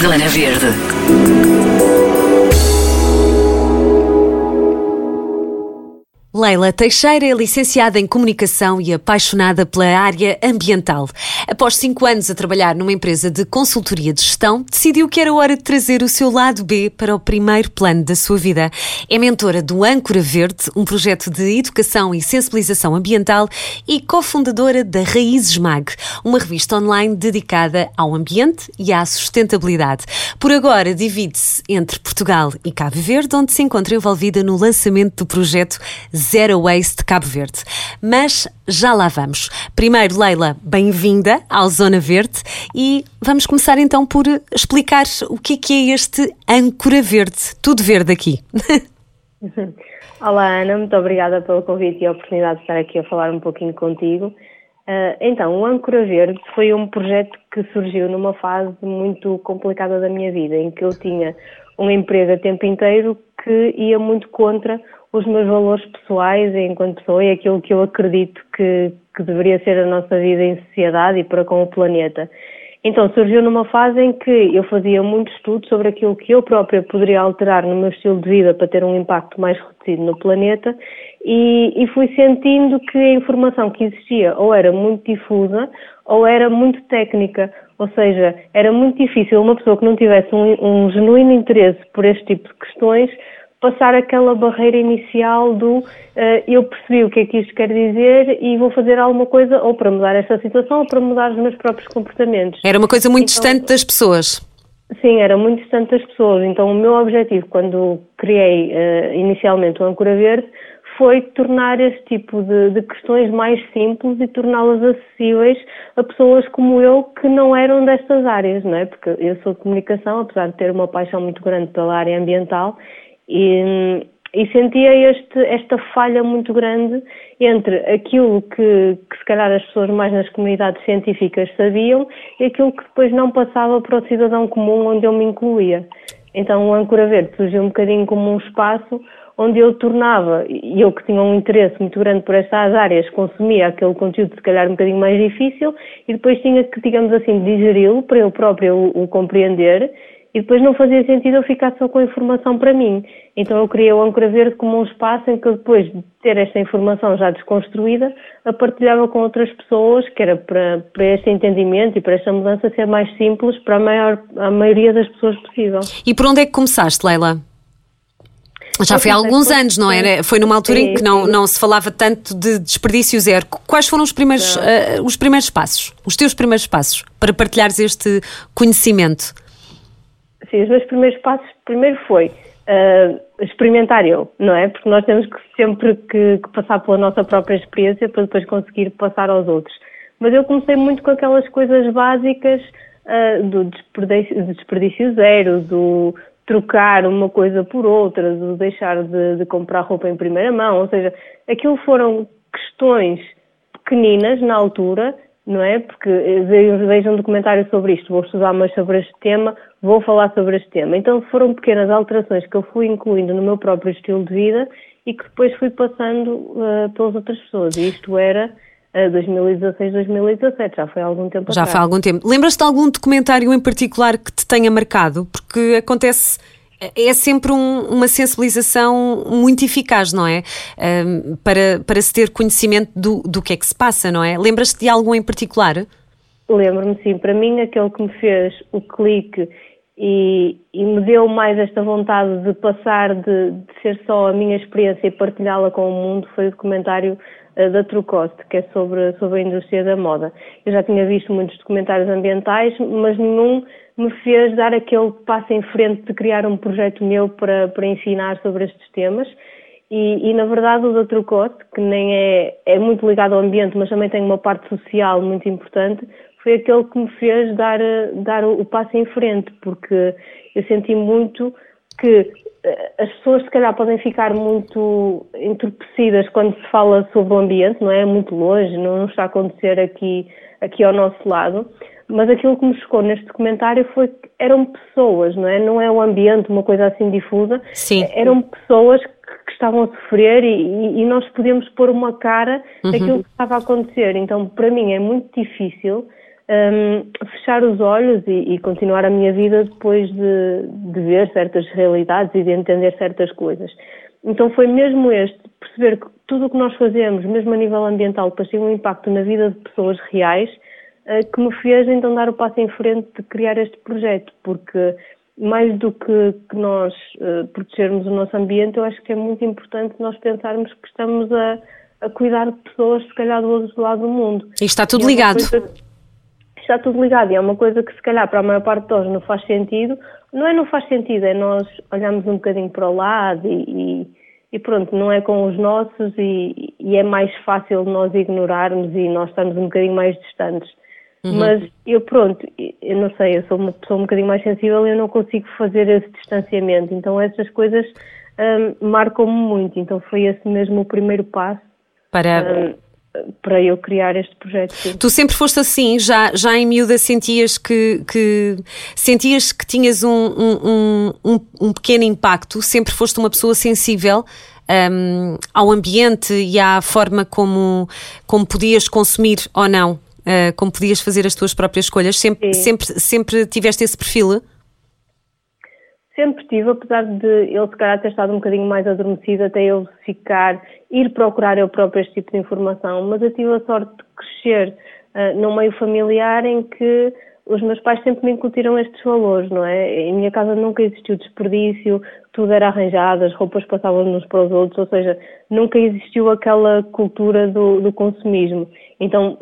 Zona Verde. Leila Teixeira é licenciada em Comunicação e apaixonada pela área ambiental. Após cinco anos a trabalhar numa empresa de consultoria de gestão, decidiu que era hora de trazer o seu lado B para o primeiro plano da sua vida. É mentora do Âncora Verde, um projeto de educação e sensibilização ambiental, e cofundadora da Raízes Mag, uma revista online dedicada ao ambiente e à sustentabilidade. Por agora, divide-se entre Portugal e Cabo Verde, onde se encontra envolvida no lançamento do projeto Zero Waste Cabo Verde. Mas já lá vamos. Primeiro, Leila, bem-vinda ao Zona Verde e vamos começar então por explicar o que é, que é este âncora verde. Tudo verde aqui. Olá Ana, muito obrigada pelo convite e a oportunidade de estar aqui a falar um pouquinho contigo. Uh, então, o Âncora Verde foi um projeto que surgiu numa fase muito complicada da minha vida, em que eu tinha um emprego a tempo inteiro que ia muito contra os meus valores pessoais enquanto pessoa e aquilo que eu acredito que, que deveria ser a nossa vida em sociedade e para com o planeta. Então surgiu numa fase em que eu fazia muito estudo sobre aquilo que eu própria poderia alterar no meu estilo de vida para ter um impacto mais reduzido no planeta e, e fui sentindo que a informação que existia ou era muito difusa ou era muito técnica, ou seja, era muito difícil uma pessoa que não tivesse um, um genuíno interesse por este tipo de questões passar aquela barreira inicial do uh, eu percebi o que é que isto quer dizer e vou fazer alguma coisa ou para mudar esta situação ou para mudar os meus próprios comportamentos. Era uma coisa muito então, distante das pessoas. Sim, era muito distante das pessoas. Então o meu objetivo quando criei uh, inicialmente o Ancora Verde foi tornar este tipo de, de questões mais simples e torná-las acessíveis a pessoas como eu que não eram destas áreas, não é? Porque eu sou de comunicação, apesar de ter uma paixão muito grande pela área ambiental e, e sentia este, esta falha muito grande entre aquilo que, que, se calhar as pessoas mais nas comunidades científicas sabiam e aquilo que depois não passava para o cidadão comum onde eu me incluía. Então o Âncora Verde surgiu um bocadinho como um espaço onde eu tornava, e eu que tinha um interesse muito grande por estas áreas, consumia aquele conteúdo se calhar um bocadinho mais difícil e depois tinha que, digamos assim, digeri-lo para eu próprio o, o compreender e depois não fazia sentido eu ficar só com a informação para mim. Então eu criei o Âncora Verde como um espaço em que eu, depois de ter esta informação já desconstruída, a partilhava com outras pessoas, que era para, para este entendimento e para esta mudança ser mais simples para a, maior, a maioria das pessoas possível. E por onde é que começaste, Leila? Já foi há alguns anos, não era? Foi numa altura em que não, não se falava tanto de desperdício zero. Quais foram os primeiros, uh, os primeiros passos, os teus primeiros passos para partilhares este conhecimento? Sim, os meus primeiros passos, primeiro foi uh, experimentar eu, não é? Porque nós temos que sempre que, que, passar pela nossa própria experiência para depois conseguir passar aos outros. Mas eu comecei muito com aquelas coisas básicas uh, do desperdício, desperdício zero, do trocar uma coisa por outra, do deixar de, de comprar roupa em primeira mão, ou seja, aquilo foram questões pequeninas na altura não é? Porque vejo um documentário sobre isto, vou estudar mais sobre este tema, vou falar sobre este tema. Então foram pequenas alterações que eu fui incluindo no meu próprio estilo de vida e que depois fui passando uh, pelas outras pessoas. E isto era uh, 2016, 2017, já foi há algum tempo Já atrás. foi há algum tempo. Lembras-te de algum documentário em particular que te tenha marcado? Porque acontece é sempre um, uma sensibilização muito eficaz, não é? Um, para, para se ter conhecimento do, do que é que se passa, não é? Lembras-te de algum em particular? Lembro-me, sim. Para mim, aquele que me fez o clique e, e, me deu mais esta vontade de passar de, de ser só a minha experiência e partilhá-la com o mundo foi o documentário da Trucost, que é sobre, sobre a indústria da moda. Eu já tinha visto muitos documentários ambientais, mas nenhum me fez dar aquele passo em frente de criar um projeto meu para, para ensinar sobre estes temas. E, e, na verdade o Dr. Cote, que nem é, é muito ligado ao ambiente, mas também tem uma parte social muito importante, foi aquele que me fez dar, dar o, passo em frente, porque eu senti muito que eh, as pessoas se calhar podem ficar muito entorpecidas quando se fala sobre o ambiente, não é? Muito longe, não está a acontecer aqui, aqui ao nosso lado mas aquilo que me chocou neste documentário foi que eram pessoas, não é? Não é o ambiente, uma coisa assim difusa. Sim. Eram pessoas que, que estavam a sofrer e, e, nós podíamos pôr uma cara uhum. daquilo que estava a acontecer. Então, para mim, é muito difícil um, fechar os olhos e, e, continuar a minha vida depois de, de, ver certas realidades e de entender certas coisas. Então foi mesmo este, perceber que tudo o que nós fazemos, mesmo a nível ambiental, depois tem um impacto na vida de pessoas reais, uh, que me fez então dar o passo em frente de criar este projeto, porque mais do que, que nós uh, protegermos o nosso ambiente, eu acho que é muito importante nós pensarmos que estamos a, a cuidar de pessoas, se calhar, do outro lado do mundo. E está tudo é ligado. Coisa, está tudo ligado e é uma coisa que, se calhar, para a maior parte de nós não faz sentido. Não é não faz sentido, é nós olharmos um bocadinho para o lado e, e, e pronto, não é com os nossos e, e é mais fácil nós ignorarmos e nós estarmos um bocadinho mais distantes. Uhum. Mas eu, pronto, eu não sei, eu sou uma pessoa um bocadinho mais sensível e eu não consigo fazer esse distanciamento. Então, essas coisas um, marcam-me muito. Então, foi esse mesmo o primeiro passo para. Um, para eu criar este projeto. Sim. Tu sempre foste assim, já, já em miúda sentias que, que sentias que tinhas um, um, um, um pequeno impacto, sempre foste uma pessoa sensível um, ao ambiente e à forma como, como podias consumir ou não uh, como podias fazer as tuas próprias escolhas? Sempre, sempre, sempre tiveste esse perfil? Sempre tive, apesar de ele se calhar ter estado um bocadinho mais adormecido até eu ficar, ir procurar eu próprio este tipo de informação, mas eu tive a sorte de crescer uh, num meio familiar em que os meus pais sempre me incutiram estes valores, não é? Em minha casa nunca existiu desperdício, tudo era arranjado, as roupas passavam uns para os outros, ou seja, nunca existiu aquela cultura do, do consumismo. Então,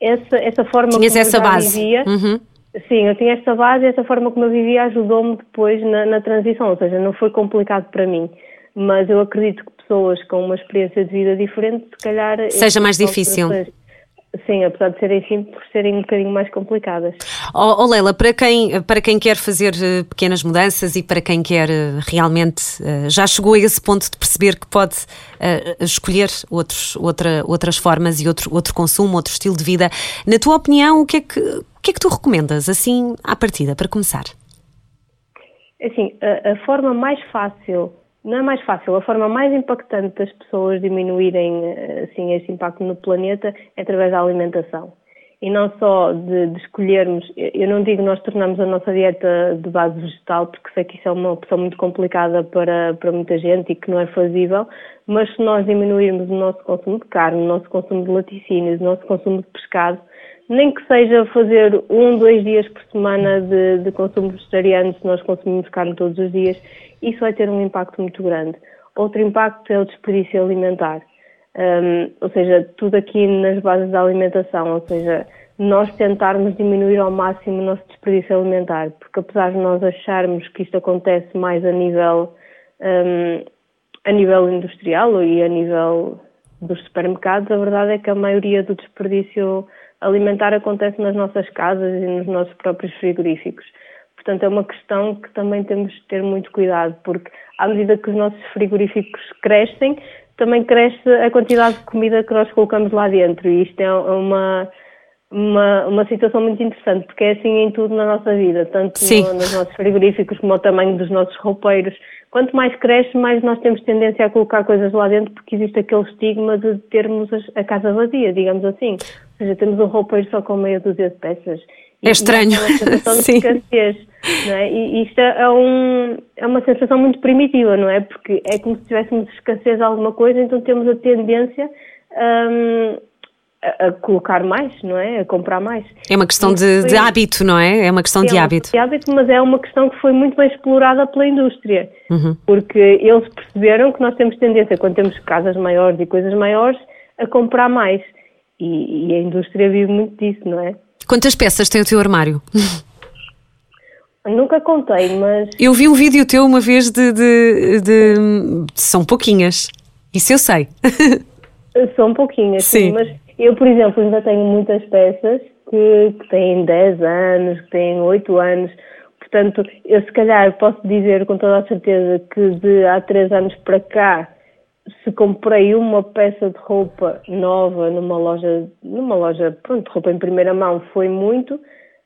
essa, essa forma Tinhas como essa eu base. vivia, uhum. Sim, eu tinha essa base e essa forma como eu vivia ajudou-me depois na, na transição, ou seja, não foi complicado para mim. Mas eu acredito que pessoas com uma experiência de vida diferente, se calhar. Seja mais difícil. Sim, apesar de serem simples, serem um bocadinho mais complicadas. Oh, oh, Leila, para quem, para quem quer fazer uh, pequenas mudanças e para quem quer uh, realmente, uh, já chegou a esse ponto de perceber que pode escolher outros, outra, outras formas e outro, outro consumo, outro estilo de vida, na tua opinião, o que é que, o que, é que tu recomendas, assim, à partida, para começar? Assim, a, a forma mais fácil não é mais fácil. A forma mais impactante das pessoas diminuírem eh, assim, esse impacto no planeta é através da alimentação. E não só de, de escolhermos, eu não digo nós tornamos a nossa dieta de base vegetal, porque sei que isso é uma opção muito complicada para, para muita gente e que não é fazível, mas se nós diminuirmos o nosso consumo de carne, o nosso consumo de laticínios, o nosso consumo de pescado, nem que seja fazer um, dois dias por semana de, de consumo vegetariano, se nós consumimos carne todos os dias, isso vai ter um impacto muito grande. Outro impacto é o desperdício alimentar. Um, ou seja, tudo aqui nas bases da alimentação, ou seja, nós tentarmos diminuir ao máximo o nosso desperdício alimentar, porque apesar de nós acharmos que isto acontece mais a nível, um, a nível industrial e a nível dos supermercados, a verdade é que a maioria do desperdício alimentar acontece nas nossas casas e nos nossos próprios frigoríficos. Portanto, é uma questão que também temos de ter muito cuidado, porque à medida que os nossos frigoríficos crescem, também cresce a quantidade de comida que nós colocamos lá dentro. E isto é uma, uma, uma situação muito interessante, porque é assim em tudo na nossa vida, tanto no, nos nossos frigoríficos como o tamanho dos nossos roupeiros. Quanto mais cresce, mais nós temos tendência a colocar coisas lá dentro, porque existe aquele estigma de termos a casa vazia, digamos assim. Ou seja, temos um roupeiro só com meia dúzia de peças. É estranho. E é uma Sim. de escassez, não é? E isto é, um, é uma sensação muito primitiva, não é? Porque é como se tivéssemos escassez de alguma coisa, então temos a tendência um, a, a, colocar mais, não é? A comprar mais. É uma questão de, de, hábito, não é? É uma questão é de hábito. de hábito, mas é uma questão que foi muito bem explorada pela indústria. Uhum. Porque eles perceberam que nós temos tendência, quando temos casas maiores e coisas maiores, a comprar mais. E, e a indústria vive muito disso, não é? Quantas peças tem o teu armário? Nunca contei, mas. Eu vi um vídeo teu uma vez de. de, de... São pouquinhas. Isso eu sei. São pouquinhas, sim. sim. Mas eu, por exemplo, ainda tenho muitas peças que, que têm 10 anos, que têm 8 anos. Portanto, eu se calhar posso dizer com toda a certeza que de há 3 anos para cá se comprei uma peça de roupa nova numa loja, numa loja, pronto, roupa em primeira mão foi muito,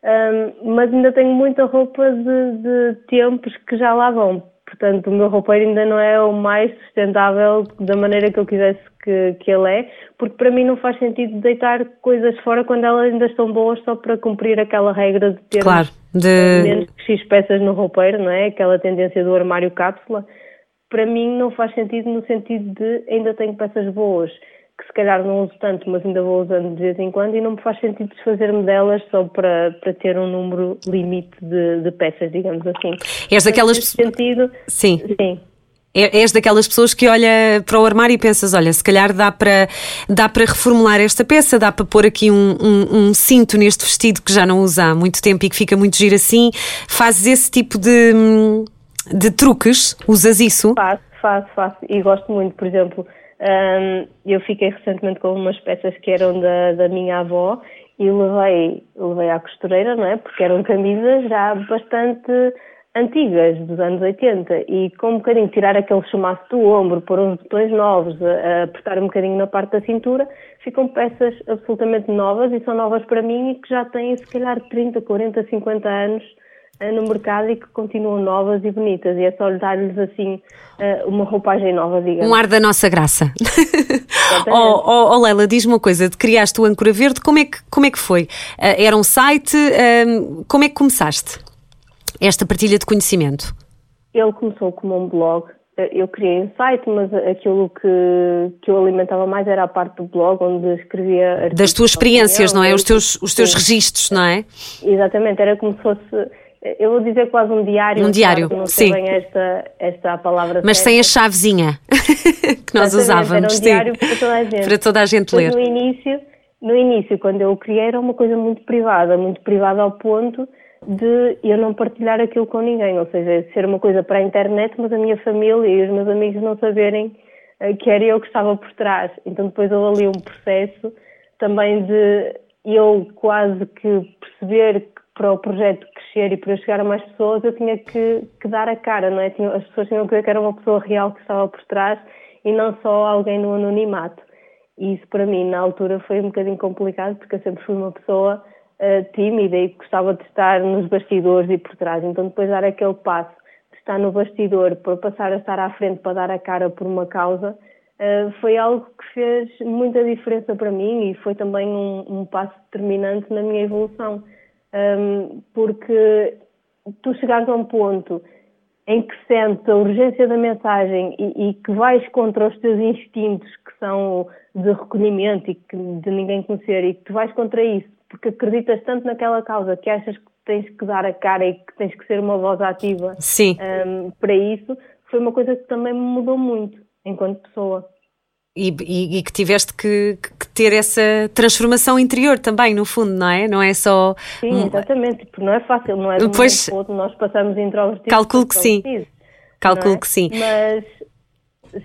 um, mas ainda tenho muita roupa de, de, tempos que já lá vão. Portanto, o meu roupeiro ainda não é o mais sustentável da maneira que eu quisesse que, que ele é, porque para mim não faz sentido deitar coisas fora quando elas ainda estão boas só para cumprir aquela regra de ter claro, de... menos que X peças no roupeiro, não é? Aquela tendência do armário cápsula. Para mim não faz sentido no sentido de ainda tenho peças boas que se calhar não uso tanto, mas ainda vou usando de vez em quando e não me faz sentido desfazer-me delas só para, para ter um número limite de, de peças, digamos assim. És daquelas pessoas. sentido, sim. sim. É, és daquelas pessoas que olha para o armário e pensas, olha, se calhar dá para, dá para reformular esta peça, dá para pôr aqui um, um, um, cinto neste vestido que já não usa há muito tempo e que fica muito giro assim. Fazes esse tipo de, de truques? Usas isso? Faço, faço, faço. E gosto muito, por exemplo, um, eu fiquei recentemente com umas peças que eram da, da minha avó e levei, levei à costureira, não é? Porque eram camisas já bastante antigas, dos anos 80, e com um bocadinho tirar aquele chumaço do ombro, pôr uns botões novos, apertar um bocadinho na parte da cintura, ficam peças absolutamente novas e são novas para mim e que já têm se calhar 30, 40, 50 anos no mercado e que continuam novas e bonitas. E é só dar-lhes assim eh, uma roupagem nova, digamos. Um ar da nossa graça. oh, oh, oh, Leila, diz-me uma coisa: de criaste o Âncora Verde, como é que, como é que foi? Uh, era um site? Uh, como é que começaste esta partilha de conhecimento? Ele começou como um blog. Eu criei um site, mas aquilo que, que eu alimentava mais era a parte do blog, onde escrevia. Das tuas experiências, não é? Os teus, os teus registros, não é? Exatamente, era como se fosse eu vou dizer quase um diário. Um diário, não sim. bem esta, esta palavra. Mas sem a chavezinha que nós usávamos. Era um diário sim. para toda a gente. Para toda a gente ler. No início, no início, quando eu o criei, era uma coisa muito privada, muito privada ao ponto de eu não partilhar aquilo com ninguém, ou seja, ser uma coisa para a internet, mas a minha família e os meus amigos não saberem eh, que era eu que estava por trás. Então depois houve ali um processo também de eu quase que perceber que para o projeto crescer e para chegar a mais pessoas, eu tinha que, que dar a cara, não é? As pessoas tinham que ver que era uma pessoa real que estava por trás e não só alguém no anonimato. E isso para mim, na altura, foi um bocadinho complicado, porque eu sempre fui uma pessoa uh, tímida e gostava de estar nos bastidores e por trás. Então, depois dar aquele passo de estar no bastidor para passar a estar à frente para dar a cara por uma causa, uh, foi algo que fez muita diferença para mim e foi também um, um passo determinante na minha evolução um, porque tu chegares a um ponto em que sentes a urgência da mensagem e, e, que vais contra os teus instintos que são de recolhimento e que, de ninguém conhecer e que tu vais contra isso porque acreditas tanto naquela causa que achas que tens que dar a cara e que tens que ser uma voz ativa um, para isso, foi uma coisa que também me mudou muito enquanto pessoa. E, e, e, que tiveste que, que, ter essa transformação interior também, no fundo, não é? Não é só. Sim, exatamente, porque não é fácil, não é? Depois, um nós passamos introvertidos. Calculo que sim. Calculo é? que sim. Mas,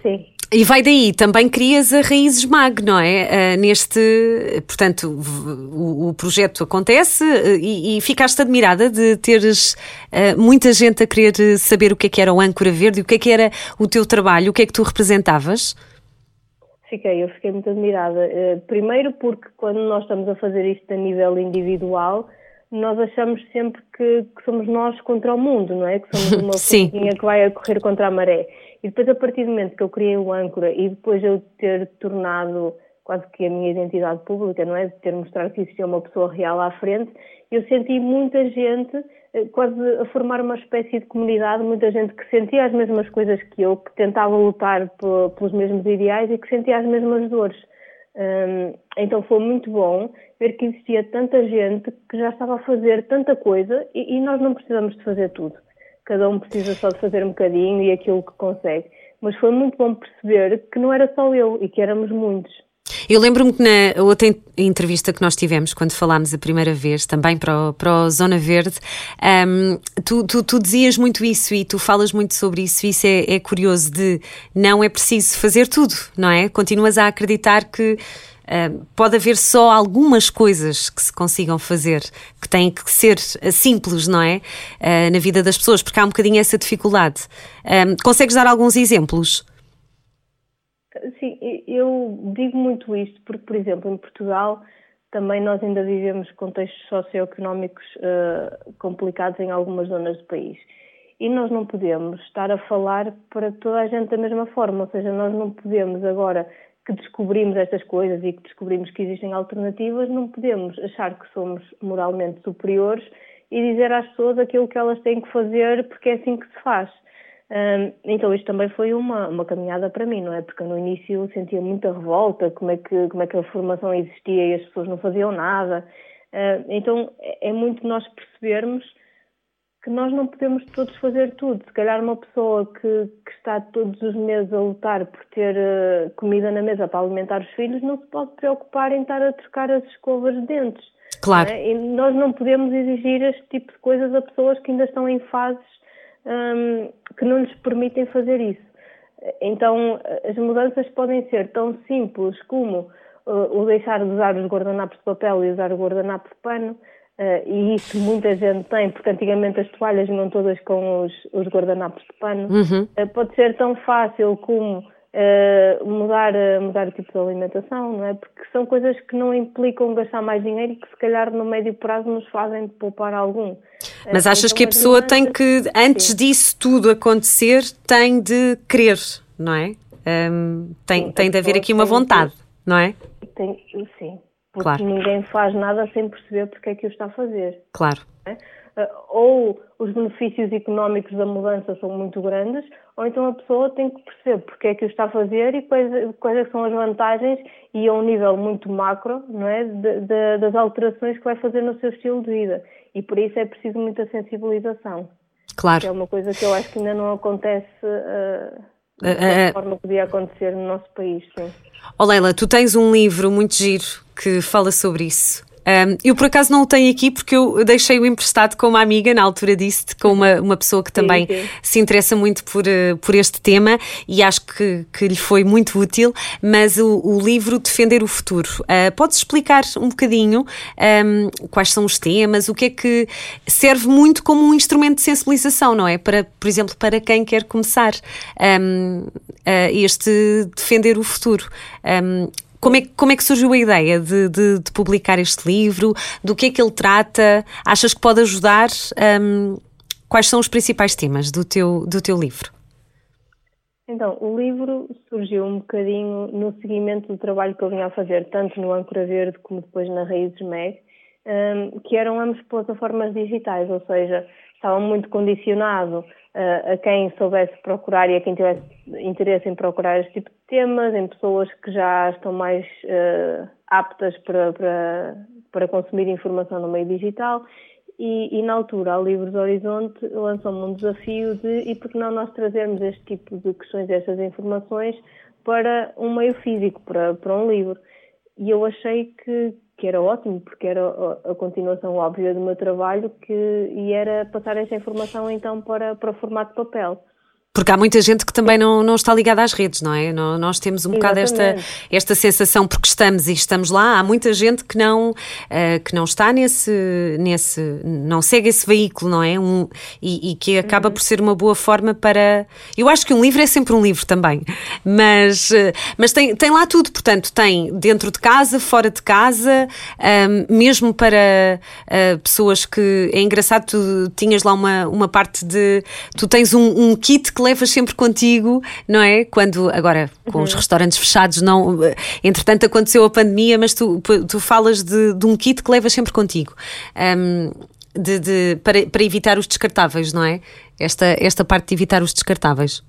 sim. E vai daí, também crias a Raízes Mag, não é? Uh, neste, portanto, o, o projeto acontece uh, e, e, ficaste admirada de teres uh, muita gente a querer saber o que é que era o Âncora Verde e o que é que era o teu trabalho, o que é que tu representavas? Fiquei, eu fiquei muito admirada. Eh, primeiro porque quando nós estamos a fazer isto a nível individual, nós achamos sempre que, que somos nós contra o mundo, não é? Que somos uma formiguinha que vai a correr contra a maré. E depois, a partir do momento que eu criei o âncora e depois eu ter tornado quase que a minha identidade pública, não é? De ter mostrado que existia uma pessoa real à frente, eu senti muita gente quase a formar uma espécie de comunidade, muita gente que sentia as mesmas coisas que eu, que tentava lutar pelos mesmos ideais e que sentia as mesmas dores. Um, então foi muito bom ver que existia tanta gente que já estava a fazer tanta coisa e, e, nós não precisamos de fazer tudo. Cada um precisa só de fazer um bocadinho e aquilo que consegue. Mas foi muito bom perceber que não era só eu e que éramos muitos. Eu lembro-me que na outra entrevista que nós tivemos, quando falámos a primeira vez, também para o, para o Zona Verde, um, tu, tu, tu, dizias muito isso e tu falas muito sobre isso, isso é, é, curioso de não é preciso fazer tudo, não é? Continuas a acreditar que uh, pode haver só algumas coisas que se consigam fazer, que têm que ser simples, não é? Uh, na vida das pessoas, porque há um bocadinho essa dificuldade. Um, consegues dar alguns exemplos? Sim, eu digo muito isto porque, por exemplo, em Portugal também nós ainda vivemos contextos socioeconómicos uh, complicados em algumas zonas do país. e nós não podemos estar a falar para toda a gente da mesma forma, ou seja, nós não podemos agora que descobrimos estas coisas e que descobrimos que existem alternativas, não podemos achar que somos moralmente superiores e dizer às pessoas aquilo que elas têm que fazer porque é assim que se faz. Então isto também foi uma, uma caminhada para mim, não é? Porque no início sentia muita revolta, como é que, como é que a formação existia e as pessoas não faziam nada. então é, é muito nós percebermos que nós não podemos todos fazer tudo. Se calhar uma pessoa que, que está todos os meses a lutar por ter uh, comida na mesa para alimentar os filhos não se pode preocupar em estar a trocar as escovas de dentes. Claro. É? E nós não podemos exigir este tipo de coisas a pessoas que ainda estão em fases um, que não lhes permitem fazer isso. Então, as mudanças podem ser tão simples como uh, o deixar de usar os guardanapos de papel e usar o guardanapo de pano, Uh, e isso muita gente tem, porque antigamente as toalhas vinham todas com os, os guardanapos de pano. Uhum. Uh, pode ser tão fácil como uh, mudar, mudar o tipo de alimentação, não é? Porque são coisas que não implicam gastar mais dinheiro e que se calhar no médio prazo nos fazem poupar algum. Mas achas então, que a pessoa tem que, antes sim. disso tudo acontecer, tem de querer, não é? Um, tem, sim, tem de haver aqui uma vontade, não é? Tem, sim. Porque claro. ninguém faz nada sem perceber porque é que o está a fazer. Claro. É? Ou os benefícios económicos da mudança são muito grandes, ou então a pessoa tem que perceber porque é que o está a fazer e quais, quais é são as vantagens e a um nível muito macro não é? De, de, das alterações que vai fazer no seu estilo de vida. E por isso é preciso muita sensibilização. Claro. Que é uma coisa que eu acho que ainda não acontece uh, da forma que podia acontecer no nosso país. Sim. Oh Leila, tu tens um livro muito giro que fala sobre isso. Um, eu por acaso não o tenho aqui porque eu deixei-o emprestado com uma amiga, na altura disse com uma, uma pessoa que também sim, sim. se interessa muito por, uh, por este tema e acho que, que lhe foi muito útil. Mas o, o livro Defender o Futuro, uh, podes explicar um bocadinho um, quais são os temas, o que é que serve muito como um instrumento de sensibilização, não é? Para, por exemplo, para quem quer começar um, uh, este Defender o Futuro. Como é, como é que surgiu a ideia de, de, de, publicar este livro? Do que é que ele trata? Achas que pode ajudar? Um, quais são os principais temas do teu, do teu livro? Então, o livro surgiu um bocadinho no seguimento do trabalho que eu vinha a fazer, tanto no Âncora Verde como depois na Raízes Meg, um, que eram ambas plataformas digitais, ou seja, estavam muito condicionado uh, a quem soubesse procurar e a quem tivesse interesse em procurar este tipo de temas, em pessoas que já estão mais uh, aptas para, para, para consumir informação no meio digital. E, e, na altura, a Livros Horizonte lançou-me um desafio de e por que não nós trazermos este tipo de questões, estas informações para um meio físico, para, para um livro. E eu achei que, que era ótimo, porque era a, continuação óbvia do meu trabalho que, e era passar essa informação então para, para o formato de papel. Porque há muita gente que também não, não está ligada às redes, não é? Nós temos um bocado esta, esta sensação porque estamos e estamos lá. Há muita gente que não, uh, que não está nesse, nesse. não segue esse veículo, não é? Um, e, e que acaba uhum. por ser uma boa forma para. Eu acho que um livro é sempre um livro também, mas, uh, mas tem, tem lá tudo. Portanto, tem dentro de casa, fora de casa, um, mesmo para uh, pessoas que. É engraçado, tu tinhas lá uma, uma parte de. Tu tens um, um kit que que levas sempre contigo, não é? Quando, agora, com uhum. os restaurantes fechados, não. Entretanto, aconteceu a pandemia, mas tu, tu falas de, de um kit que levas sempre contigo. Um, de, de, para, para evitar os descartáveis, não é? Esta, esta parte de evitar os descartáveis.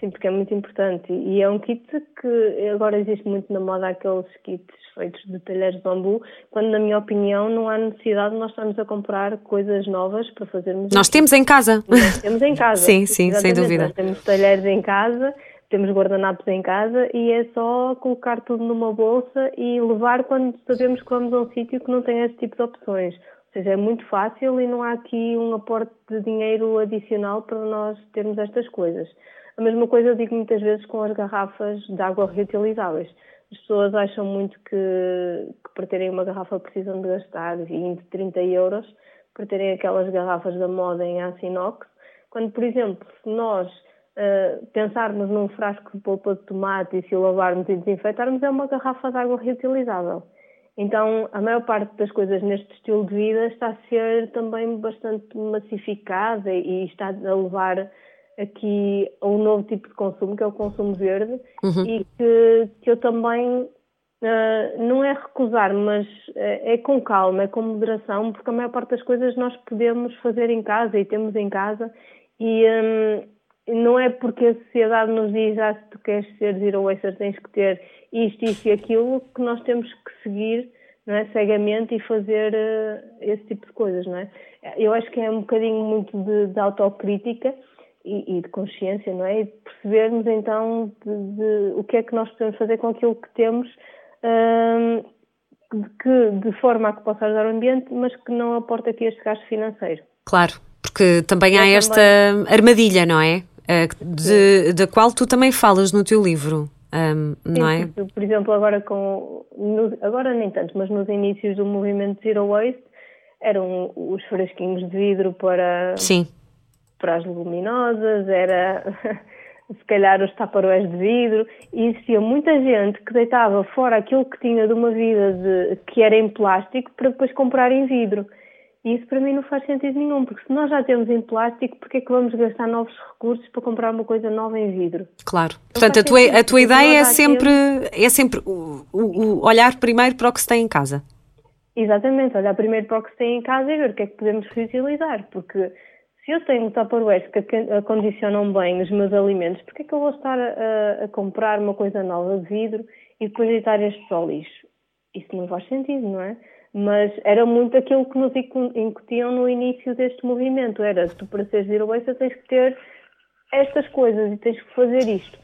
Sim, porque é muito importante. E é um kit que agora existe muito na moda aqueles kits feitos de talheres de bambu, quando, na minha opinião, não há necessidade de nós estarmos a comprar coisas novas para fazermos. Nós temos em casa. Nós temos em casa. sim, sim, sem dúvida. Nós temos talheres em casa, temos guardanapos em casa e é só colocar tudo numa bolsa e levar quando sabemos que vamos a um sítio que não tem esse tipo de opções. Ou seja, é muito fácil e não há aqui um aporte de dinheiro adicional para nós termos estas coisas. A mesma coisa eu digo muitas vezes com as garrafas de água reutilizáveis. As pessoas acham muito que, que para terem uma garrafa precisam de gastar 20, 30 euros para terem aquelas garrafas da moda em aço inox, quando, por exemplo, se nós uh, pensarmos num frasco de polpa de tomate e se o lavarmos e desinfetarmos, é uma garrafa de água reutilizável. Então, a maior parte das coisas neste estilo de vida está a ser também bastante massificada e está a levar aqui a um novo tipo de consumo, que é o consumo verde, uhum. e que, que eu também Uh, não é recusar, mas é, é, com calma, é com moderação, porque a maior parte das coisas nós podemos fazer em casa e temos em casa e um, não é porque a sociedade nos diz ah, se tu queres ser zero waster tens que ter isto, isto e aquilo que nós temos que seguir não é, cegamente e fazer uh, esse tipo de coisas, não é? Eu acho que é um bocadinho muito de, de autocrítica e, e, de consciência, não é? E de percebermos então de, de, o que é que nós podemos fazer com aquilo que temos que, de forma a que possa ajudar o ambiente, mas que não aporta aqui este gasto financeiro. Claro, porque também há esta também... armadilha, não é? Eh, de, da qual tu também falas no teu livro. Um, não Sim, é? Por exemplo, agora com agora nem tanto, mas nos inícios do movimento Zero Waste eram os frasquinhos de vidro para Sim. Para as luminosas, era se calhar os taparoés de vidro, e existia muita gente que deitava fora aquilo que tinha de uma vida de, que era em plástico para depois comprar em vidro. E isso para mim não faz sentido nenhum, porque se nós já temos em plástico, porquê é que vamos gastar novos recursos para comprar uma coisa nova em vidro? Claro. Não Portanto, a tua, a tua ideia é sempre, é sempre o, o, olhar primeiro para o que se tem em casa. Exatamente, olhar primeiro para o que se tem em casa e ver o que é que podemos reutilizar, porque se eu tenho Tupperware que acondicionam bem os meus alimentos, por que é que eu vou estar a, a, comprar uma coisa nova de vidro e depois deitar este ao lixo? Isso não faz sentido, não é? Mas era muito aquilo que nos incutiam no início deste movimento. Era, tu para seres zero waste tens que ter estas coisas e tens que fazer isto.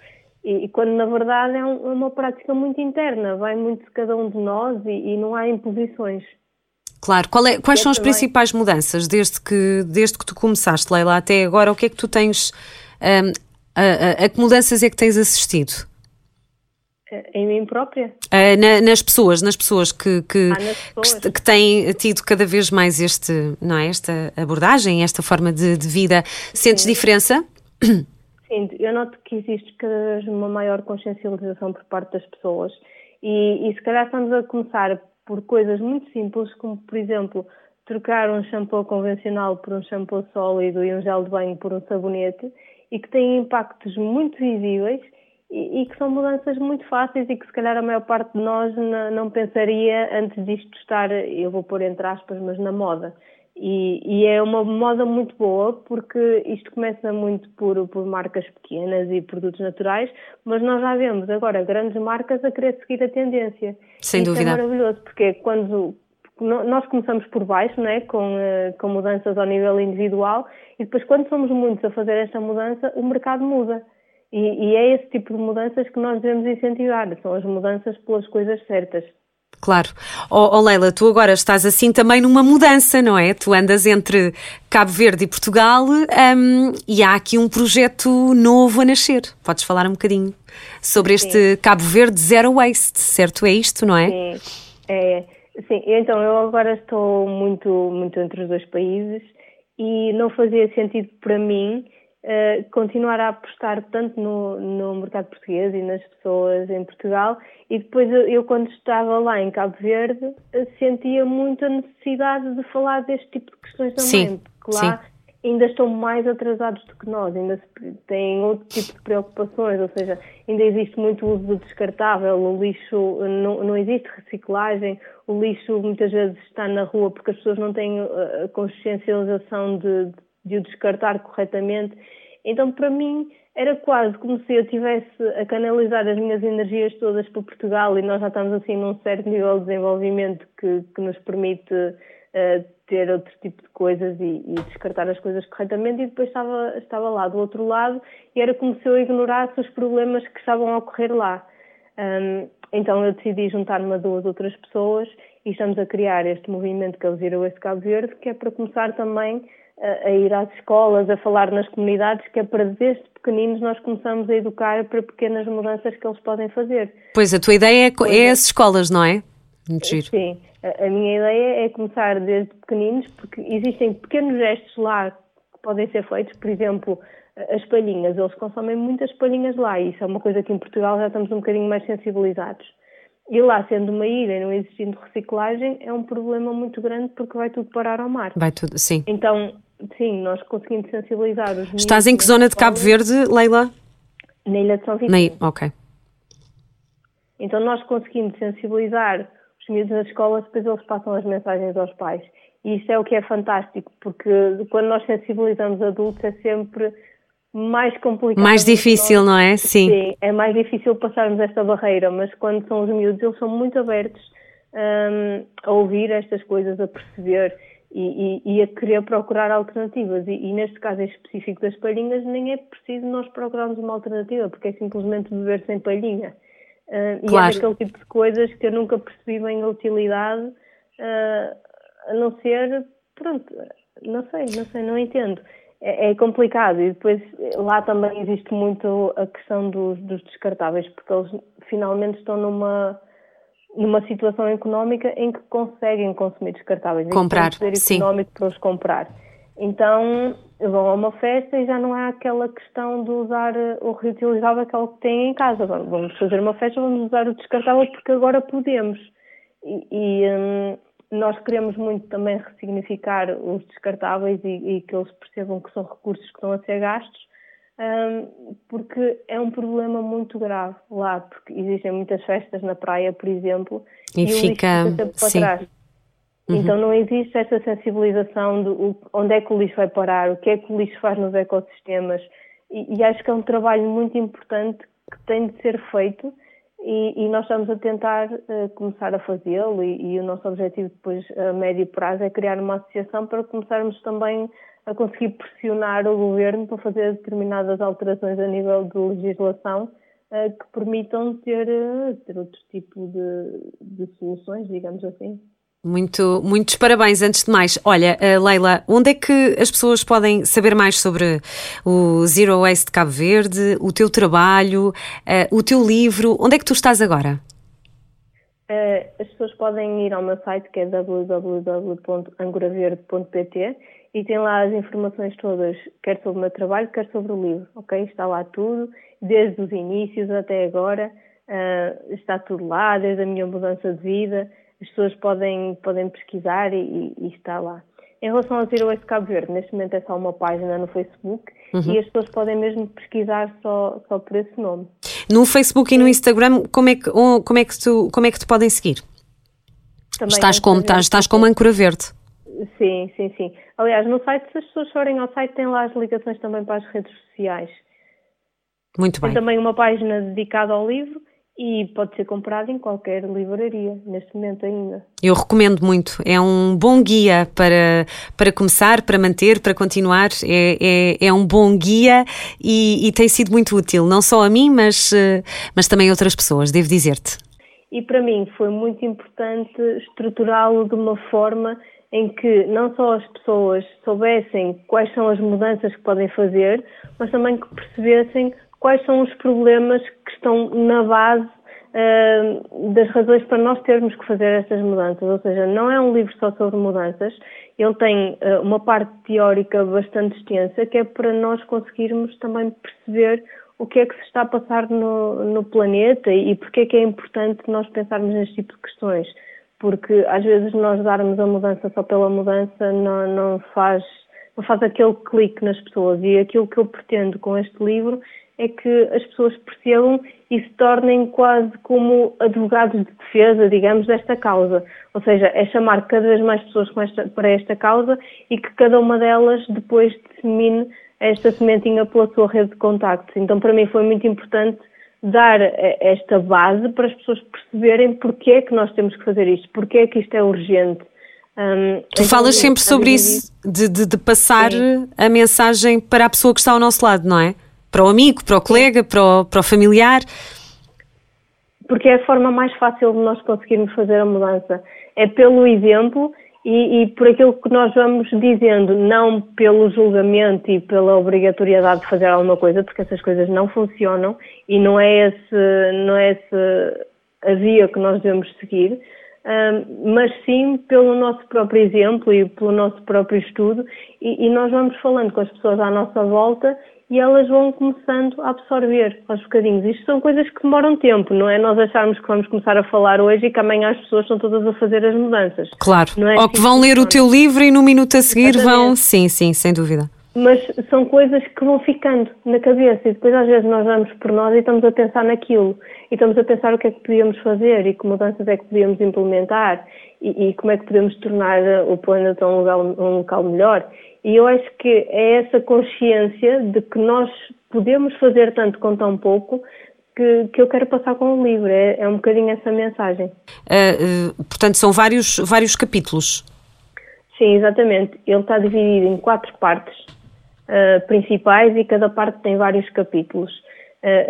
E, e quando na verdade é, um, é, uma prática muito interna, vai muito de cada um de nós e, e não há imposições. Claro. É, quais são as principais mudanças desde que, desde que tu começaste, Leila, até agora? O que é que tu tens. Um, a, a, a, que mudanças é que tens assistido? Em mim própria? Uh, na, nas pessoas, nas pessoas que, que, ah, pessoas. que, que, têm tido cada vez mais este, não é, esta abordagem, esta forma de, de vida. Sentes Sim. diferença? Sim, eu noto que existe cada vez uma maior consciencialização por parte das pessoas e, e se calhar estamos a começar por coisas muito simples, como por exemplo trocar um shampoo convencional por um shampoo sólido e um gel de banho por um sabonete e que têm impactos muito visíveis e, e que são mudanças muito fáceis e que se calhar a maior parte de nós não pensaria antes disto estar, eu vou pôr entre aspas, mas na moda. E, e, é uma moda muito boa porque isto começa muito por, por marcas pequenas e produtos naturais, mas nós já vemos agora grandes marcas a querer seguir a tendência. Sem Isto é dúvida. é maravilhoso porque quando nós começamos por baixo, né, com, eh, com mudanças ao nível individual, e depois quando somos muitos a fazer esta mudança, o mercado muda. E, e é esse tipo de mudanças que nós devemos incentivar, são as mudanças pelas coisas certas. Claro. Oh, oh, Leila, tu agora estás assim também numa mudança, não é? Tu andas entre Cabo Verde e Portugal um, e há aqui um projeto novo a nascer. Podes falar um bocadinho sobre este Sim. Cabo Verde Zero Waste, certo? É isto, não é? Sim, é. Sim, então eu agora estou muito, muito entre os dois países e não fazia sentido para mim uh, continuar a apostar tanto no, no mercado português e nas pessoas em Portugal e depois eu, eu, quando estava lá em Cabo Verde eh, sentia muito a necessidade de falar deste tipo de questões também, sim, porque lá sim. ainda estão mais atrasados do que nós, ainda têm outro tipo de preocupações, ou seja, ainda existe muito uso do descartável, o lixo, não, não existe reciclagem, o lixo muitas vezes está na rua porque as pessoas não têm a consciencialização de, de o descartar corretamente. Então, para mim, era quase como se eu tivesse a canalizar as minhas energias todas para Portugal e nós já estamos assim num certo nível de desenvolvimento que, que nos permite uh, ter outro tipo de coisas e, e, descartar as coisas corretamente e depois estava, estava lá do outro lado e era como se eu ignorasse os problemas que estavam a ocorrer lá. Um, então eu decidi juntar-me a duas outras pessoas e estamos a criar este movimento que é o Zero Cabo Verde, que é para começar também a, a ir às escolas, a falar nas comunidades, que é para desde pequeninos nós começamos a educar para pequenas mudanças que eles podem fazer. Pois, a tua ideia é, é as escolas, não é? Muito giro. Sim, a, a minha ideia é começar desde pequeninos, porque existem pequenos gestos lá que podem ser feitos, por exemplo, as palhinhas, eles consomem muitas palhinhas lá e isso é uma coisa que em Portugal já estamos um bocadinho mais sensibilizados. E lá, sendo uma ilha e não existindo reciclagem, é um problema muito grande porque vai tudo parar ao mar. Vai tudo, sim. Então, sim, nós conseguimos sensibilizar os Estás em que zona de Cabo Verde, Leila? Na Ilha de São Vicente. Na, ok. Então nós conseguimos sensibilizar os miúdos nas escolas, depois eles passam as mensagens aos pais. E isso é o que é fantástico, porque quando nós sensibilizamos adultos é sempre mais complicado. Mais difícil, não é? Sim. Sim, é mais difícil passarmos esta barreira, mas quando são os miúdos, eles são muito abertos um, a ouvir estas coisas, a perceber e, e, e a querer procurar alternativas. E, e, neste caso em específico das palhinhas, nem é preciso nós procurarmos uma alternativa, porque é simplesmente beber sem palhinha. Uh, claro. E é aquele tipo de coisas que eu nunca percebi bem a utilidade, uh, a não ser, pronto, não sei, não sei, não entendo. É, é, complicado e depois lá também existe muito a questão dos, dos descartáveis, porque eles finalmente estão numa numa situação económica em que conseguem consumir descartáveis. Comprar, ser sim. económico para os comprar. Então vão a uma festa e já não há aquela questão de usar o reutilizável que é o que têm em casa. Vamos fazer uma festa, vamos usar o descartável porque agora podemos. E, e hum, nós queremos muito também ressignificar os descartáveis e, e, que eles percebam que são recursos que estão a ser gastos, um, porque é um problema muito grave lá, porque existem muitas festas na praia, por exemplo, e, e fica, o lixo fica para trás. Uhum. Então não existe essa sensibilização de onde é que o lixo vai parar, o que é que o lixo faz nos ecossistemas, e, e acho que é um trabalho muito importante que tem de ser feito e, e, nós estamos a tentar uh, começar a fazê-lo e, e, o nosso objetivo depois a médio prazo é criar uma associação para começarmos também a conseguir pressionar o governo para fazer determinadas alterações a nível de legislação uh, que permitam ter, uh, ter outro tipo de, de soluções, digamos assim. Muito, muitos parabéns antes de mais. Olha, uh, Leila, onde é que as pessoas podem saber mais sobre o Zero Waste de Cabo Verde, o teu trabalho, uh, o teu livro? Onde é que tu estás agora? Uh, as pessoas podem ir ao meu site que é www.angoraverde.pt e tem lá as informações todas, quer sobre o meu trabalho, quer sobre o livro, ok? Está lá tudo, desde os inícios até agora, está tudo lá, desde a minha mudança de vida as pessoas podem, podem pesquisar e, e está lá. Em relação ao Zero Waste Cabo Verde, neste momento é só uma página no Facebook uhum. e as pessoas podem mesmo pesquisar só, só por esse nome. No Facebook e no Instagram, como é que, como é que, tu, como é que te podem seguir? Também estás, como, estás, estás como Âncora Verde. Sim, sim, sim. Aliás, no site, se as pessoas forem ao site, tem lá as ligações também para as redes sociais. Muito bem. Tem também uma página dedicada ao livro e pode ser comprado em qualquer livraria, neste momento ainda. Eu recomendo muito, é um bom guia para, para começar, para manter, para continuar, é, é, é um bom guia e, e, tem sido muito útil, não só a mim, mas, eh, mas também a outras pessoas, devo dizer-te. E para mim foi muito importante estruturá-lo de uma forma em que não só as pessoas soubessem quais são as mudanças que podem fazer, mas também que percebessem quais são os problemas que estão na base uh, das razões para nós termos que fazer estas mudanças. Ou seja, não é um livro só sobre mudanças, ele tem uh, uma parte teórica bastante extensa que é para nós conseguirmos também perceber o que é que se está a passar no, no planeta e porque é que é importante nós pensarmos neste tipo de questões. Porque às vezes nós darmos a mudança só pela mudança não, não faz não faz aquele clique nas pessoas e aquilo que eu pretendo com este livro é que as pessoas percebam e se tornem quase como advogados de defesa, digamos, desta causa. Ou seja, é chamar cada vez mais pessoas para esta causa e que cada uma delas depois dissemine esta sementinha pela sua rede de contactos. Então, para mim foi muito importante dar esta base para as pessoas perceberem porque é que nós temos que fazer isto, porque é que isto é urgente. Um, tu então, falas sempre sobre isso, de, de, de passar Sim. a mensagem para a pessoa que está ao nosso lado, não é? Para o amigo, para o colega, para o, para o familiar? Porque é a forma mais fácil de nós conseguirmos fazer a mudança. É pelo exemplo e, e, por aquilo que nós vamos dizendo, não pelo julgamento e pela obrigatoriedade de fazer alguma coisa, porque essas coisas não funcionam e não é esse, não é esse a via que nós devemos seguir, mas sim pelo nosso próprio exemplo e pelo nosso próprio estudo, e, e, nós vamos falando com as pessoas à nossa volta e elas vão começando a absorver aos bocadinhos. Isto são coisas que demoram tempo, não é? Nós acharmos que vamos começar a falar hoje e que amanhã as pessoas estão todas a fazer as mudanças. Claro. É Ou assim que vão ler o teu livro e no minuto a seguir Exatamente. vão. Sim, sim, sem dúvida. Mas são coisas que vão ficando na cabeça e depois às vezes nós vamos por nós e estamos a pensar naquilo e estamos a pensar o que é que podíamos fazer e que mudanças é que podíamos implementar e, e como é que podemos tornar o planeta um local, um local melhor. E eu acho que é essa consciência de que nós podemos fazer tanto com tão pouco que, que eu quero passar com o livro. É, é um bocadinho essa mensagem. Uh, uh, portanto, são vários, vários capítulos. Sim, exatamente. Ele está dividido em quatro partes uh, principais e cada parte tem vários capítulos.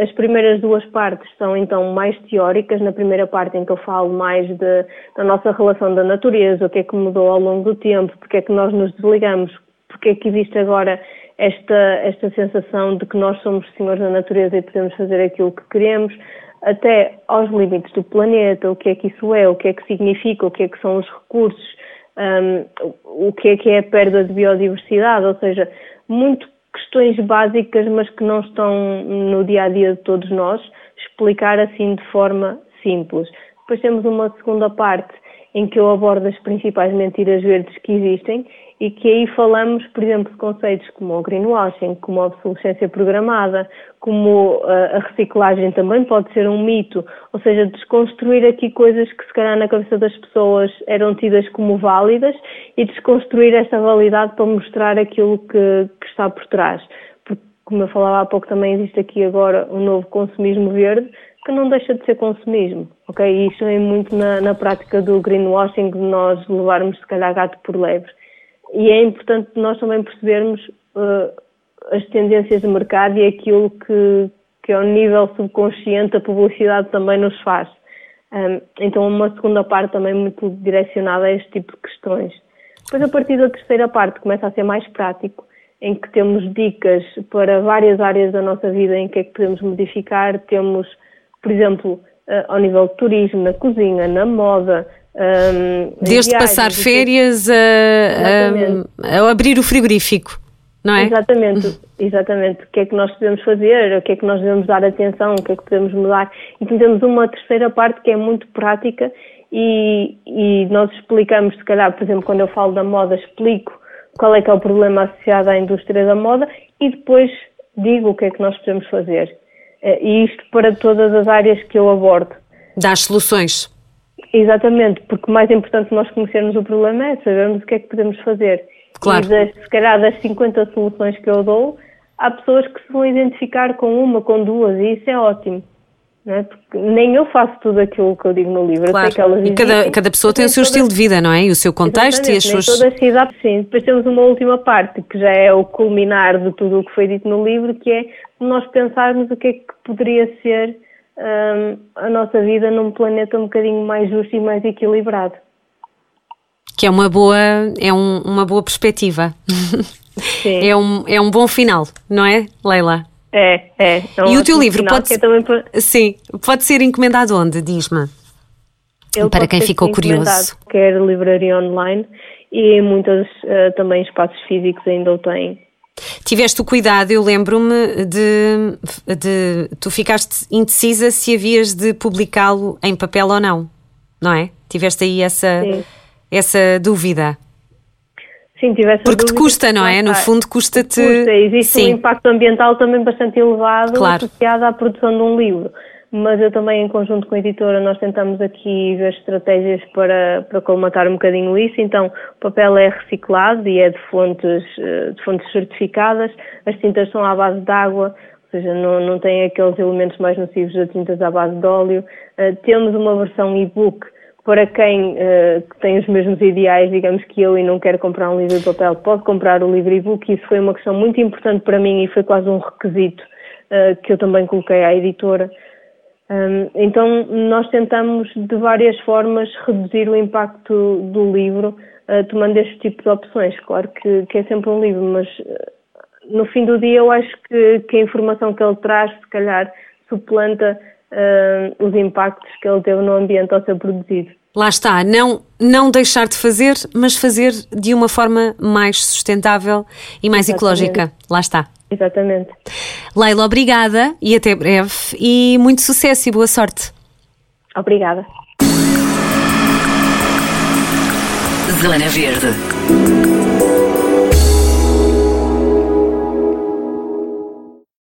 As primeiras duas partes são então mais teóricas. Na primeira parte, em que eu falo mais de, da nossa relação da natureza, o que é que mudou ao longo do tempo, porque é que nós nos desligamos, porque é que existe agora esta, esta sensação de que nós somos senhores da natureza e podemos fazer aquilo que queremos, até aos limites do planeta, o que é que isso é, o que é que significa, o que é que são os recursos, um, o que é que é a perda de biodiversidade, ou seja, muito questões básicas, mas que não estão no dia a dia de todos nós, explicar assim de forma simples. Depois temos uma segunda parte em que eu abordo as principais mentiras verdes que existem e que aí falamos, por exemplo, de conceitos como o greenwashing, como a obsolescência programada, como uh, a reciclagem também pode ser um mito, ou seja, desconstruir aqui coisas que se calhar na cabeça das pessoas eram tidas como válidas e desconstruir essa validade para mostrar aquilo que, que está por trás. Porque, como eu falava há pouco, também existe aqui agora um novo consumismo verde que não deixa de ser consumismo, ok? E isso é muito na, na prática do greenwashing, de nós levarmos se calhar gato por lebre. E é importante nós também percebermos uh, as tendências de mercado e aquilo que, que ao nível subconsciente a publicidade também nos faz. Um, então uma segunda parte também muito direcionada a este tipo de questões. Depois a partir da terceira parte começa a ser mais prático, em que temos dicas para várias áreas da nossa vida em que é que podemos modificar, temos por exemplo, uh, ao nível de turismo, na cozinha, na moda. Um, Desde viagens, passar férias a, a, a, abrir o frigorífico, não é? Exatamente, exatamente. O que é que nós podemos fazer, o que é que nós devemos dar atenção, o que é que podemos mudar. Então temos uma terceira parte que é muito prática e, e nós explicamos, se calhar, por exemplo, quando eu falo da moda, explico qual é que é o problema associado à indústria da moda e depois digo o que é que nós podemos fazer. Eh, e isto para todas as áreas que eu abordo. Dá soluções. Exatamente, porque o mais importante nós conhecermos o problema é sabermos o que é que podemos fazer. Claro. E das, se calhar das 50 soluções que eu dou, há pessoas que se vão identificar com uma, com duas, e isso é ótimo. É? Porque nem eu faço tudo aquilo que eu digo no livro. Claro. e cada, cada pessoa tem o seu estilo de vida, não é? E o seu contexto e as suas. Toda a cidade, sim. Depois temos uma última parte, que já é o culminar de tudo o que foi dito no livro, que é nós pensarmos o que é que poderia ser um, a nossa vida num planeta um bocadinho mais justo e mais equilibrado. Que é uma boa, é um, uma boa perspectiva. Sim. é, um, é um bom final, não é, Leila? É, é. é e o teu livro pode, é sim, pode ser encomendado onde, diz-me? Para quem ficou curioso. Quer livraria online e muitos uh, também espaços físicos ainda o têm. Tiveste o cuidado, eu lembro-me de, de. Tu ficaste indecisa se havias de publicá-lo em papel ou não, não é? Tiveste aí essa, essa dúvida. Sim, tivesse Porque te custa, não é? No fundo, custa-te. Custa, existe Sim. um impacto ambiental também bastante elevado claro. associado à produção de um livro. Mas eu também, em conjunto com a editora, nós tentamos aqui ver estratégias para, para colmatar um bocadinho isso. Então, o papel é reciclado e é de fontes, eh, de fontes certificadas. As tintas são à base de água, ou seja, não, não têm aqueles elementos mais nocivos das tintas à base de óleo. Uh, temos uma versão e-book para quem uh, tem os mesmos ideais, digamos que eu, e não quer comprar um livro de papel, pode comprar o livro e-book. Isso foi uma questão muito importante para mim e foi quase um requisito uh, que eu também coloquei à editora. Então, nós tentamos de várias formas reduzir o impacto do livro, uh, tomando este tipo de opções. Claro que, que é sempre um livro, mas no fim do dia eu acho que, que, a informação que ele traz, se calhar, suplanta uh, os impactos que ele teve no ambiente ao ser produzido. Lá está, não, não deixar de fazer, mas fazer de uma forma mais sustentável e mais Exatamente. ecológica. Lá está. Exatamente. Leila, obrigada e até breve e muito sucesso e boa sorte. Obrigada. Zona Verde.